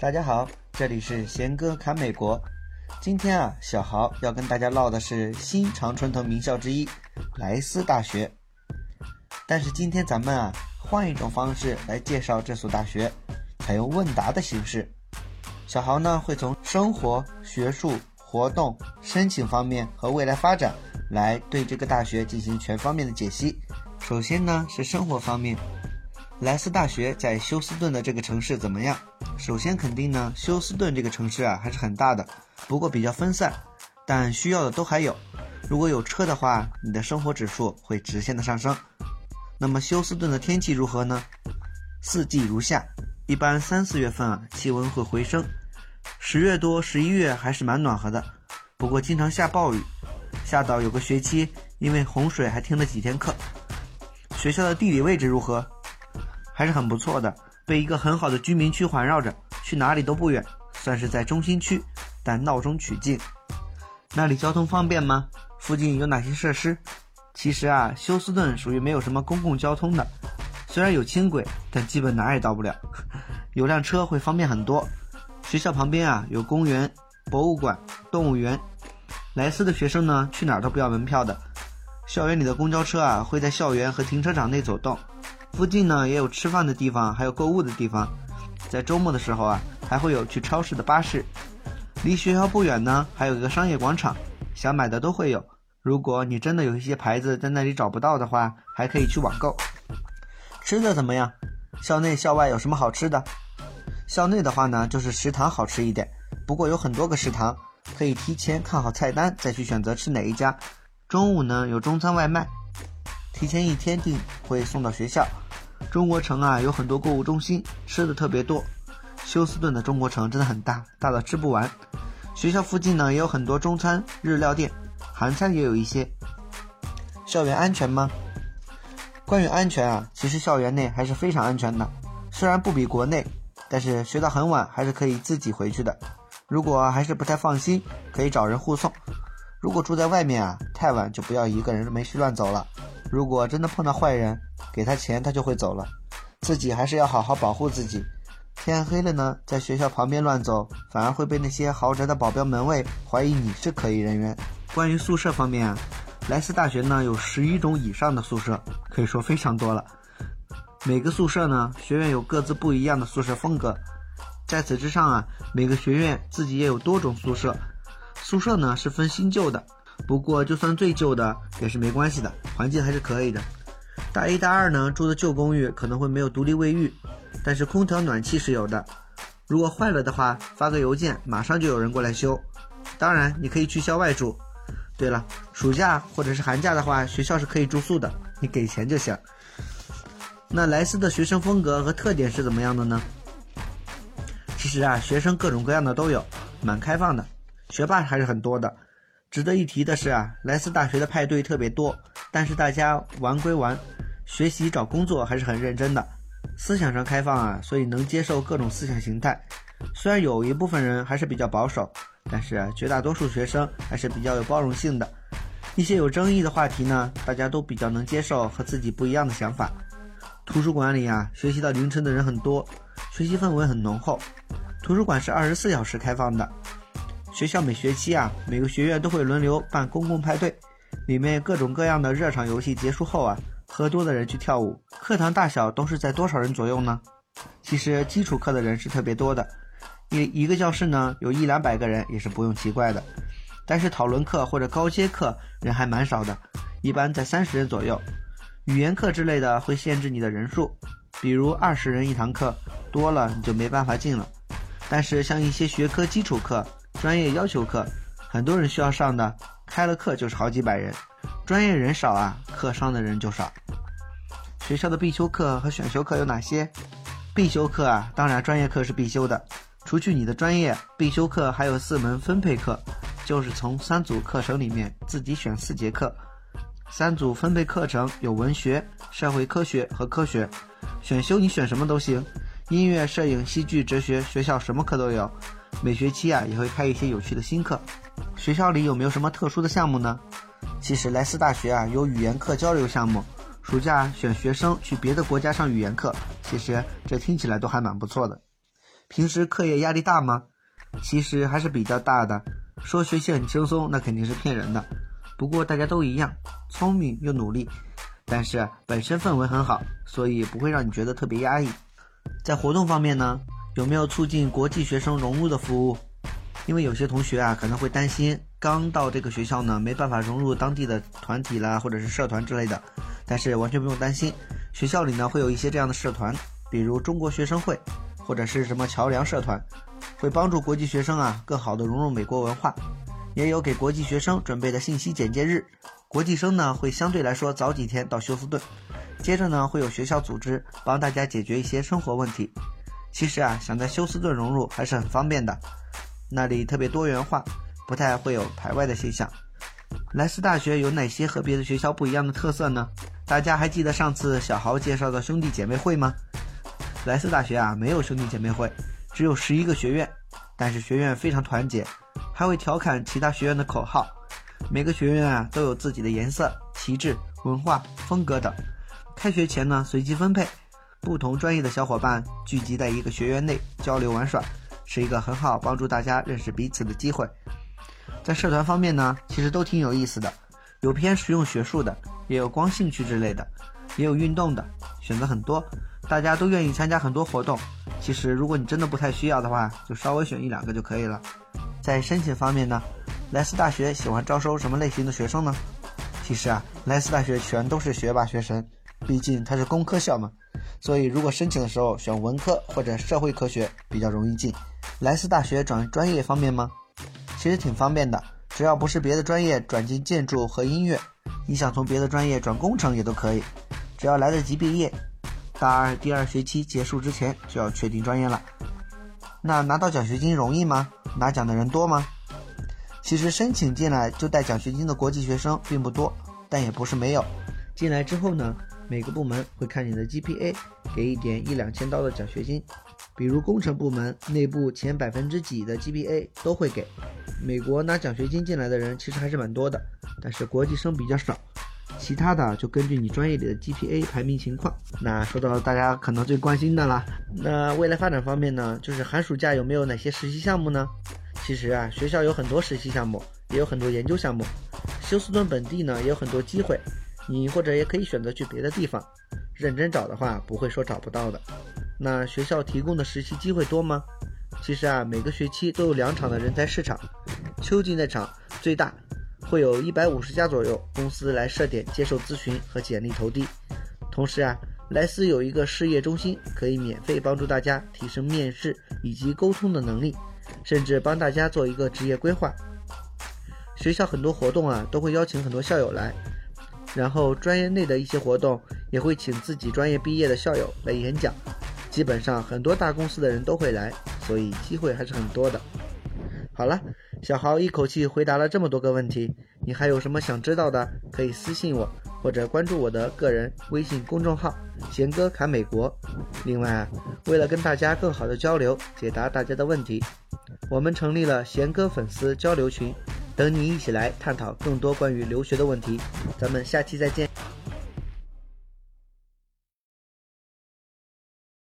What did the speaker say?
大家好，这里是贤哥侃美国。今天啊，小豪要跟大家唠的是新常春藤名校之一莱斯大学。但是今天咱们啊，换一种方式来介绍这所大学，采用问答的形式。小豪呢会从生活、学术、活动、申请方面和未来发展来对这个大学进行全方面的解析。首先呢是生活方面。莱斯大学在休斯顿的这个城市怎么样？首先肯定呢，休斯顿这个城市啊还是很大的，不过比较分散，但需要的都还有。如果有车的话，你的生活指数会直线的上升。那么休斯顿的天气如何呢？四季如夏，一般三四月份啊气温会回升，十月多十一月还是蛮暖和的，不过经常下暴雨，下到有个学期因为洪水还停了几天课。学校的地理位置如何？还是很不错的，被一个很好的居民区环绕着，去哪里都不远，算是在中心区，但闹中取静。那里交通方便吗？附近有哪些设施？其实啊，休斯顿属于没有什么公共交通的，虽然有轻轨，但基本哪也到不了。有辆车会方便很多。学校旁边啊有公园、博物馆、动物园。莱斯的学生呢，去哪儿都不要门票的。校园里的公交车啊会在校园和停车场内走动。附近呢也有吃饭的地方，还有购物的地方。在周末的时候啊，还会有去超市的巴士。离学校不远呢，还有一个商业广场，想买的都会有。如果你真的有一些牌子在那里找不到的话，还可以去网购。吃的怎么样？校内校外有什么好吃的？校内的话呢，就是食堂好吃一点，不过有很多个食堂，可以提前看好菜单再去选择吃哪一家。中午呢有中餐外卖。提前一天订会送到学校。中国城啊有很多购物中心，吃的特别多。休斯顿的中国城真的很大，大到吃不完。学校附近呢也有很多中餐、日料店，韩餐也有一些。校园安全吗？关于安全啊，其实校园内还是非常安全的。虽然不比国内，但是学到很晚还是可以自己回去的。如果还是不太放心，可以找人护送。如果住在外面啊，太晚就不要一个人没事乱走了。如果真的碰到坏人，给他钱他就会走了，自己还是要好好保护自己。天黑了呢，在学校旁边乱走，反而会被那些豪宅的保镖门卫怀疑你是可疑人员。关于宿舍方面啊，莱斯大学呢有十一种以上的宿舍，可以说非常多了。每个宿舍呢，学院有各自不一样的宿舍风格。在此之上啊，每个学院自己也有多种宿舍，宿舍呢是分新旧的。不过，就算最旧的也是没关系的，环境还是可以的。大一、大二呢，住的旧公寓可能会没有独立卫浴，但是空调、暖气是有的。如果坏了的话，发个邮件，马上就有人过来修。当然，你可以去校外住。对了，暑假或者是寒假的话，学校是可以住宿的，你给钱就行。那莱斯的学生风格和特点是怎么样的呢？其实啊，学生各种各样的都有，蛮开放的，学霸还是很多的。值得一提的是啊，莱斯大学的派对特别多，但是大家玩归玩，学习找工作还是很认真的。思想上开放啊，所以能接受各种思想形态。虽然有一部分人还是比较保守，但是绝大多数学生还是比较有包容性的。一些有争议的话题呢，大家都比较能接受和自己不一样的想法。图书馆里啊，学习到凌晨的人很多，学习氛围很浓厚。图书馆是二十四小时开放的。学校每学期啊，每个学院都会轮流办公共派对，里面各种各样的热场游戏结束后啊，喝多的人去跳舞。课堂大小都是在多少人左右呢？其实基础课的人是特别多的，一一个教室呢有一两百个人也是不用奇怪的。但是讨论课或者高阶课人还蛮少的，一般在三十人左右。语言课之类的会限制你的人数，比如二十人一堂课，多了你就没办法进了。但是像一些学科基础课，专业要求课，很多人需要上的，开了课就是好几百人。专业人少啊，课上的人就少。学校的必修课和选修课有哪些？必修课啊，当然专业课是必修的。除去你的专业，必修课还有四门分配课，就是从三组课程里面自己选四节课。三组分配课程有文学、社会科学和科学。选修你选什么都行，音乐、摄影、戏剧、哲学，学校什么课都有。每学期啊也会开一些有趣的新课，学校里有没有什么特殊的项目呢？其实莱斯大学啊有语言课交流项目，暑假选学生去别的国家上语言课，其实这听起来都还蛮不错的。平时课业压力大吗？其实还是比较大的。说学习很轻松，那肯定是骗人的。不过大家都一样，聪明又努力，但是本身氛围很好，所以不会让你觉得特别压抑。在活动方面呢，有没有促进国际学生融入的服务？因为有些同学啊可能会担心，刚到这个学校呢没办法融入当地的团体啦，或者是社团之类的。但是完全不用担心，学校里呢会有一些这样的社团，比如中国学生会。或者是什么桥梁社团，会帮助国际学生啊更好的融入美国文化，也有给国际学生准备的信息简介日，国际生呢会相对来说早几天到休斯顿，接着呢会有学校组织帮大家解决一些生活问题。其实啊想在休斯顿融入还是很方便的，那里特别多元化，不太会有排外的现象。莱斯大学有哪些和别的学校不一样的特色呢？大家还记得上次小豪介绍的兄弟姐妹会吗？莱斯大学啊，没有兄弟姐妹会，只有十一个学院，但是学院非常团结，还会调侃其他学院的口号。每个学院啊都有自己的颜色、旗帜、文化、风格等。开学前呢随机分配，不同专业的小伙伴聚集在一个学院内交流玩耍，是一个很好帮助大家认识彼此的机会。在社团方面呢，其实都挺有意思的，有偏实用学术的，也有光兴趣之类的，也有运动的，选择很多。大家都愿意参加很多活动，其实如果你真的不太需要的话，就稍微选一两个就可以了。在申请方面呢，莱斯大学喜欢招收什么类型的学生呢？其实啊，莱斯大学全都是学霸学神，毕竟它是工科校嘛，所以如果申请的时候选文科或者社会科学比较容易进。莱斯大学转专业方面吗？其实挺方便的，只要不是别的专业转进建筑和音乐，你想从别的专业转工程也都可以，只要来得及毕业。大二第二学期结束之前就要确定专业了。那拿到奖学金容易吗？拿奖的人多吗？其实申请进来就带奖学金的国际学生并不多，但也不是没有。进来之后呢，每个部门会看你的 GPA，给一点一两千刀的奖学金。比如工程部门内部前百分之几的 GPA 都会给。美国拿奖学金进来的人其实还是蛮多的，但是国际生比较少。其他的就根据你专业里的 GPA 排名情况。那说到大家可能最关心的啦，那未来发展方面呢，就是寒暑假有没有哪些实习项目呢？其实啊，学校有很多实习项目，也有很多研究项目。休斯顿本地呢也有很多机会，你或者也可以选择去别的地方。认真找的话，不会说找不到的。那学校提供的实习机会多吗？其实啊，每个学期都有两场的人才市场，秋季那场最大。会有一百五十家左右公司来设点接受咨询和简历投递，同时啊，莱斯有一个事业中心，可以免费帮助大家提升面试以及沟通的能力，甚至帮大家做一个职业规划。学校很多活动啊，都会邀请很多校友来，然后专业内的一些活动也会请自己专业毕业的校友来演讲，基本上很多大公司的人都会来，所以机会还是很多的。好了。小豪一口气回答了这么多个问题，你还有什么想知道的？可以私信我，或者关注我的个人微信公众号“贤哥侃美国”。另外啊，为了跟大家更好的交流，解答大家的问题，我们成立了贤哥粉丝交流群，等你一起来探讨更多关于留学的问题。咱们下期再见。